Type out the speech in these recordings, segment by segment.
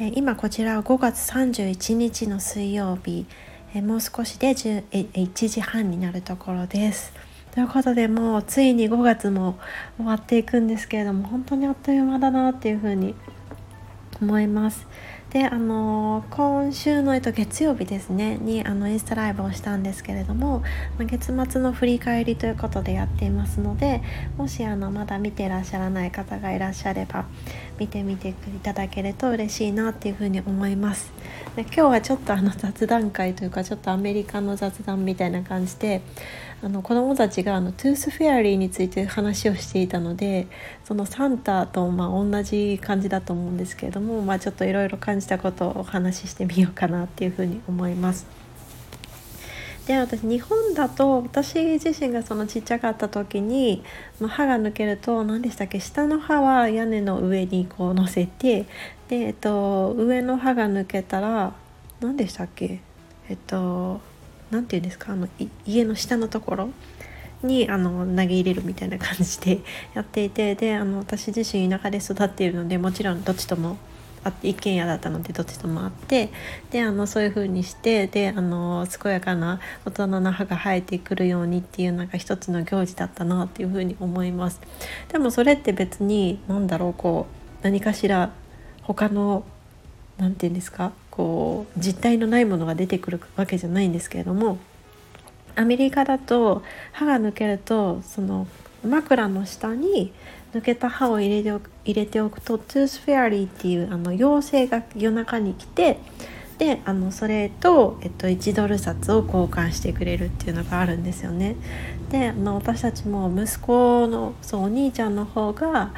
今こちらは5月31日の水曜日、もう少しで1時半になるところです。ということでもうついに5月も終わっていくんですけれども本当にあっという間だなっていうふうに思います。であの今週の、えっと、月曜日ですねにあのインスタライブをしたんですけれども、ま月末の振り返りということでやっていますのでもしあのまだ見てらっしゃらない方がいらっしゃれば見てみていただけると嬉しいなっていうふうに思います。で今日はちょっとあの雑談会というかちょっとアメリカの雑談みたいな感じであの子どもたちがあの tooth fairy について話をしていたのでそのサンタとまあ同じ感じだと思うんですけれども、まあ、ちょっといろいろ感じたことをお話ししてみようかなっていうふうに思います。で私日本だと私自身がそのちっちゃかった時に、まあ、歯が抜けると何でしたっけ下の歯は屋根の上にこう乗せてで、えっと、上の歯が抜けたら何でしたっけえっと何て言うんですかあの家の下のところにあの投げ入れるみたいな感じでやっていてであの私自身田舎で育っているのでもちろんどっちとも一軒家だったのでどっちともあってであのそういう風にしてであの健やかな大人の歯が生えてくるようにっていうのが一つの行事だったなっていう風に思います。でもそれって別に何だろうこう何かしら他の何て言うんですかこう実体のないものが出てくるわけじゃないんですけれどもアメリカだと歯が抜けるとその枕の下に抜けた歯を入れておく入れておくと tooth fairy っていうあの妖精が夜中に来てであのそれと、えっと、1ドル札を交換してくれるっていうのがあるんですよね。であの私たちも息子のそうお兄ちゃんの方が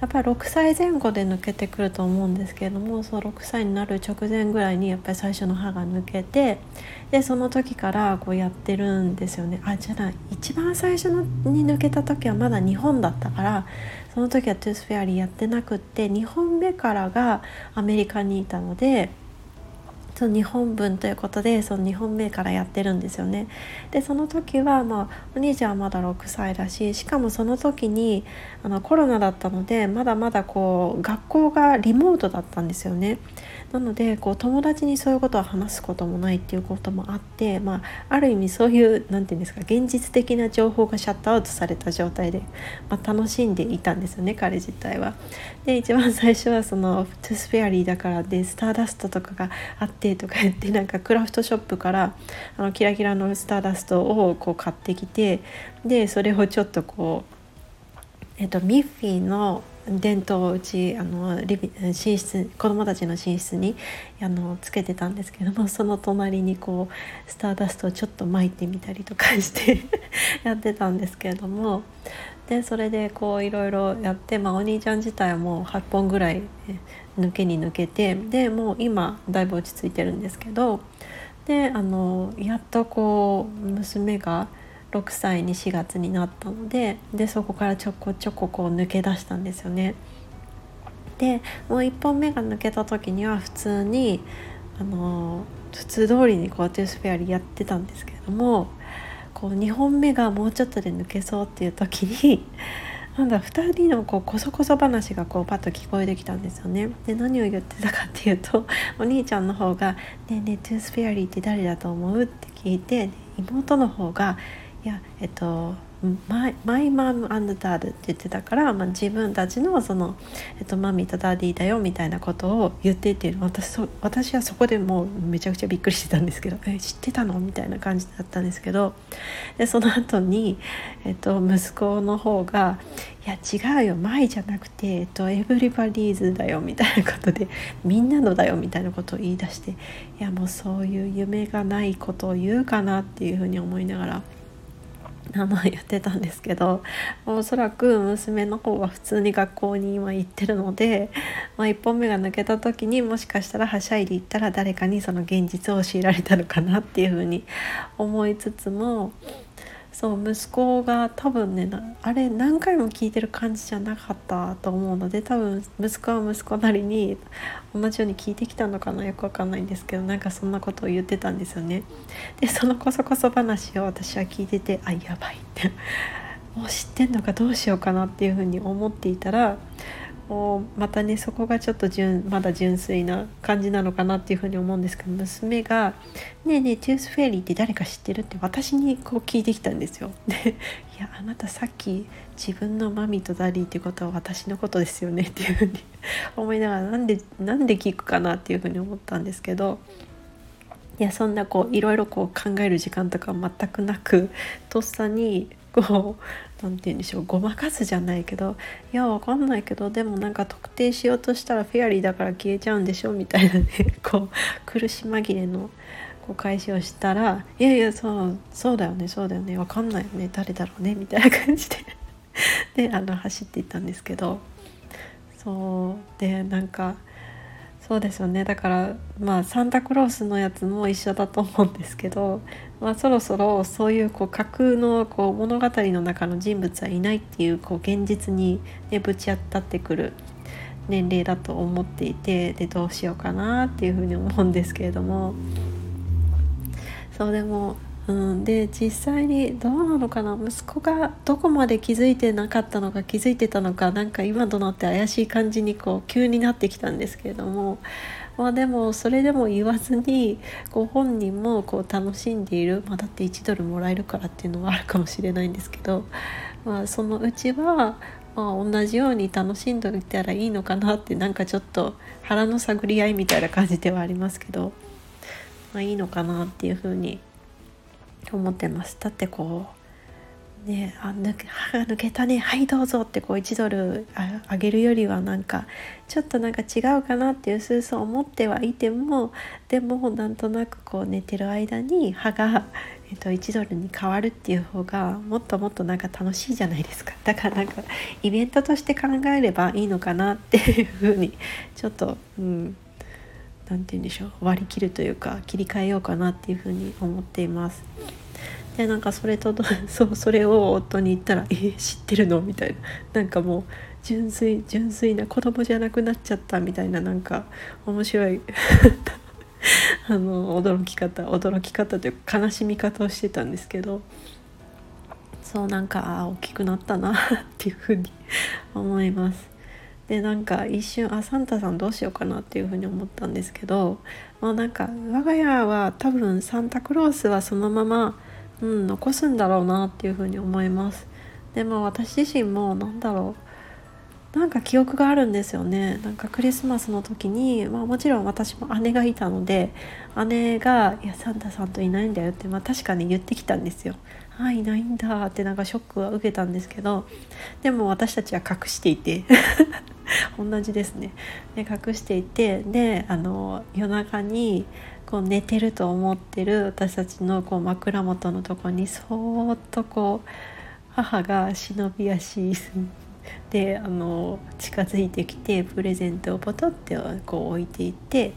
やっぱり6歳前後で抜けてくると思うんですけれどもそう6歳になる直前ぐらいにやっぱり最初の歯が抜けてでその時からこうやってるんですよねあじゃない一番最初のに抜けた時はまだ日本だったからその時は tooth fairy やってなくって2本目からがアメリカにいたので。その2本分ということでその2本目からやってるんですよね。でその時は、まあ、お兄ちゃんはまだ6歳だししかもその時にあのコロナだったのでまだまだこう学校がリモートだったんですよね。なのでこう友達にそういうことを話すこともないっていうこともあって、まあ、ある意味そういう何て言うんですか現実的な情報がシャットアウトされた状態で、まあ、楽しんでいたんですよね彼自体は。で一番最初はその tooth fairy だからでスターダストとかがあってとか言ってなんかクラフトショップからあのキラキラのスターダストをこう買ってきてでそれをちょっとこう、えっと、ミッフィーの電灯をうちあのリビ寝室子供たちの寝室にあのつけてたんですけどもその隣にこうスターダストをちょっと撒いてみたりとかして やってたんですけれども。でそれでこういろいろやって、まあ、お兄ちゃん自体はもう8本ぐらい抜けに抜けてでもう今だいぶ落ち着いてるんですけどであのやっとこう娘が6歳に4月になったのででそこからちょこちょここう抜け出したんですよね。でもう1本目が抜けた時には普通にあの普通通りにこう tooth fairy やってたんですけれどもこう2本目がもうちょっとで抜けそうっていう時に なんだ2人のこうこそこそ話がこうパッと聞こえてきたんですよね。で何を言ってたかっていうと お兄ちゃんの方が「ねえねえ tooth fairy って誰だと思う?」って聞いて妹の方が「いやえっと my my mom dad って言ってたから、まあ、自分たちのその、えっと、 mommy と daddy だよみたいなことを言っていて私私はそこでもうめちゃくちゃびっくりしてたんですけど「え知ってたの?」みたいな感じだったんですけどでその後に、えっと、息子の方が「いや違うよマイじゃなくて、えっと、エブリバディーズだよ」みたいなことで「みんなのだよ」みたいなことを言い出していやもうそういう夢がないことを言うかなっていうふうに思いながら。名前言ってたんですけどおそらく娘の方は普通に学校に今行ってるので、まあ、1本目が抜けた時にもしかしたらはしゃいでいったら誰かにその現実を強いられたのかなっていうふうに思いつつもそう息子が多分ねあれ何回も聞いてる感じじゃなかったと思うので多分息子は息子なりに同じように聞いてきたのかなよくわかんないんですけどなんかそんなことを言ってたんですよね。でそのこそこそ話を私は聞いててあやばいってもう知ってんのかどうしようかなっていうふうに思っていたらもうまたねそこがちょっと純まだ純粋な感じなのかなっていうふうに思うんですけど娘が「ねえねえトゥースフェリーって誰か知ってる?」って私にこう聞いてきたんですよ。で「いやあなたさっき自分の mommy と daddy ってことは私のことですよね」っていうふうに思いながらなんでなんで聞くかなっていうふうに思ったんですけど。いやそんなこういろいろこう考える時間とか全くなくとっさにこう何て言うんでしょうごまかすじゃないけどいやわかんないけどでもなんか特定しようとしたら fairy だから消えちゃうんでしょみたいなねこう苦し紛れのこう返しをしたら「いやいやそうそうだよねそうだよね。わかんないよね。誰だろうね」みたいな感じで。であの走っていったんですけどそう。でなんかそうですよね。だからまあサンタクロースのやつも一緒だと思うんですけど、まあ、そろそろそういうこう架空のこう物語の中の人物はいないっていうこう現実に、ね、ぶち当たってくる年齢だと思っていてでどうしようかなっていうふうに思うんですけれども。そうでもうん、で実際にどうなのかな？息子がどこまで気づいてなかったのか気づいてたのかなんか今となって怪しい感じにこう急になってきたんですけれども、まあ、でもそれでも言わずにこう本人もこう楽しんでいる、まあ、だって1ドルもらえるからっていうのはあるかもしれないんですけど、まあ、そのうちはまあ、同じように楽しんでおいたらいいのかなってなんかちょっと腹の探り合いみたいな感じではありますけど、まあ、いいのかなっていうふうに思ってますだってこうねあ抜け歯が抜けたねはいどうぞってこう1ドルあげるよりはなんかちょっとなんか違うかなっていうすうす思ってはいてもでもなんとなくこう寝てる間に歯が、えっと、1ドルに変わるっていう方がもっともっとなんか楽しいじゃないですか。だからなんかイベントとして考えればいいのかなっていうふうにちょっとうん何て言うんでしょう割り切るというか切り替えようかなっていうふうに思っています。でなんかそれと そうそれを夫に言ったら「え知ってるの?」みたいななんかもう純粋純粋な子供じゃなくなっちゃったみたいななんか面白い あの驚き方驚き方というか悲しみ方をしてたんですけどそうなんか大きくなったなっていうふうに思います。でなんか一瞬あサンタさんどうしようかなっていうふうに思ったんですけどまあなんか我が家は多分サンタクロースはそのまま、うん、残すんだろうなっていうふうに思います。でも私自身も何だろうなんか記憶があるんですよねなんかクリスマスの時に、まあ、もちろん私も姉がいたので姉が「いやサンタさんといないんだよ」って、まあ、確かに言ってきたんですよ。あいないんだ。ってなんかショックは受けたんですけどでも私たちは隠していて 同じですね。で隠していてであの夜中にこう寝てると思ってる私たちのこう枕元のとこにそーっとこう母が忍び足であの近づいてきてプレゼントをポトってこう置いていて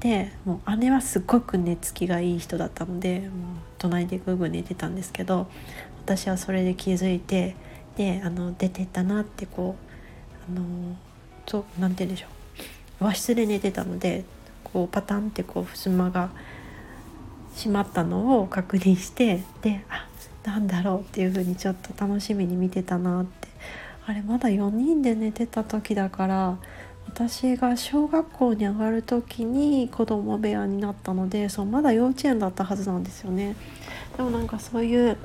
でもう姉はすごく寝つきがいい人だったのでもう隣でグーグー寝てたんですけど私はそれで気づいてであの出てったなってこうあのそう何て言うんでしょう。和室で寝てたのでこうパタンってこう襖が閉まったのを確認してであなんだろうっていう風にちょっと楽しみに見てたなって。あれまだ4人で寝てた時だから私が小学校に上がる時に子供部屋になったのでそうまだ幼稚園だったはずなんですよね。でもなんかそういう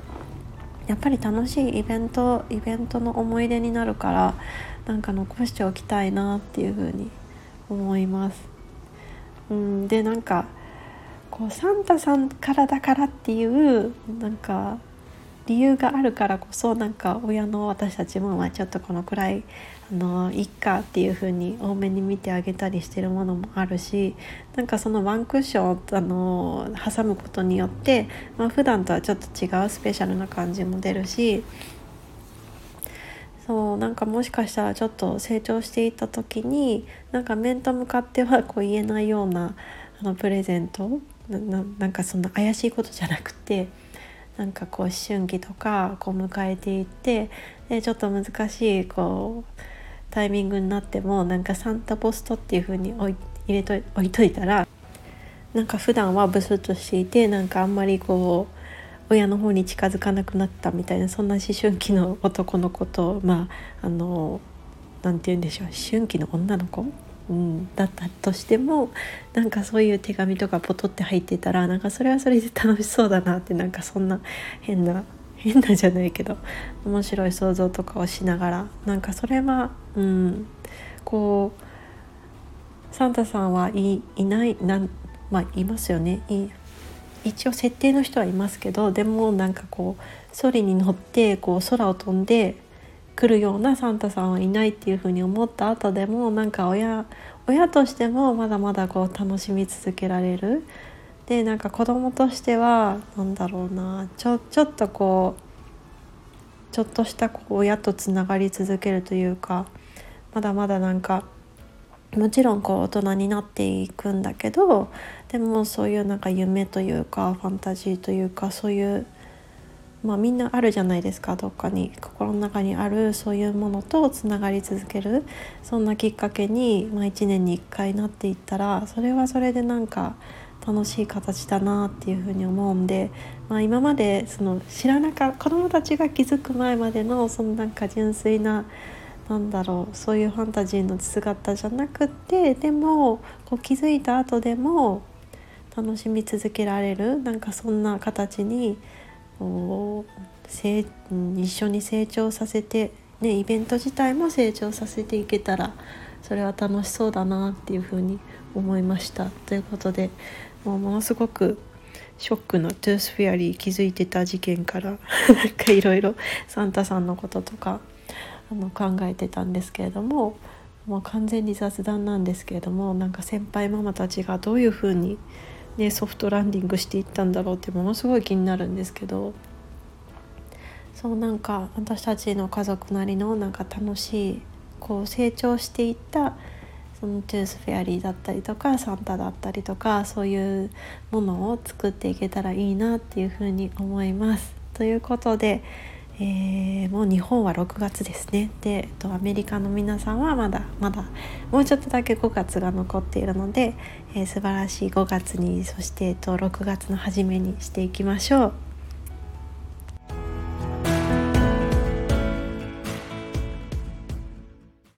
やっぱり楽しいイベントイベントの思い出になるからなんか残しておきたいなっていうふうに思います。うん、でなんかこうサンタさんからだからっていうなんか理由があるからこそなんか親の私たちもまあちょっとこのくらいあのいっかっていう風に多めに見てあげたりしてるものもあるしなんかそのワンクッションをあの挟むことによって、まあ、普段とはちょっと違うスペシャルな感じも出るしそうなんかもしかしたらちょっと成長していった時になんか面と向かってはこう言えないようなあのプレゼントなんかそんな怪しいことじゃなくてなんかこう思春期とかこう迎えていってでちょっと難しいこうタイミングになってもなんかサンタポストっていう風に置い入れと置いといたらなんか普段はブスッとしていてなんかあんまりこう親の方に近づかなくなったみたいなそんな思春期の男の子とまああの何て言うんでしょう思春期の女の子、うん、だったとしてもなんかそういう手紙とかポトって入ってたらなんかそれはそれで楽しそうだなってなんかそんな変な変なじゃないけど面白い想像とかをしながらなんかそれはうんこうサンタさんはいいないなんまあいますよね。い一応設定の人はいますけどでもなんかこうソリに乗ってこう空を飛んで来るようなサンタさんはいないっていうふうに思った後でもなんか親親としてもまだまだこう楽しみ続けられるでなんか子供としては何だろうなちょちょっとこうちょっとした親とつながり続けるというかまだまだなんかもちろんこう大人になっていくんだけどでもそういうなんか夢というかファンタジーというかそういうまあみんなあるじゃないですかどっかに心の中にあるそういうものとつながり続けるそんなきっかけに、まあ、1年に1回なっていったらそれはそれでなんか楽しい形だなっていうふうに思うんで、まあ、今までその知らなかった子どもたちが気づく前までのそのなんか純粋ななんだろうそういうファンタジーの姿じゃなくってでもこう気づいた後でも楽しみ続けられるなんかそんな形にこう一緒に成長させて、ね、イベント自体も成長させていけたらそれは楽しそうだなっていうふうに思いました。ということでもうものすごくショックの tooth fairy 気づいてた事件から なんかいろいろサンタさんのこととかあの考えてたんですけれどももう完全に雑談なんですけれどもなんか先輩ママたちがどういうふうに、ね、ソフトランディングしていったんだろうってものすごい気になるんですけどそうなんか私たちの家族なりのなんか楽しいこう成長していったその tooth fairy だったりとかサンタだったりとかそういうものを作っていけたらいいなっていうふうに思います。ということでえー、もう日本は6月ですねで、えっと、アメリカの皆さんはまだまだもうちょっとだけ5月が残っているので、えー、素晴らしい5月にそして、えっと、6月の初めにしていきましょう。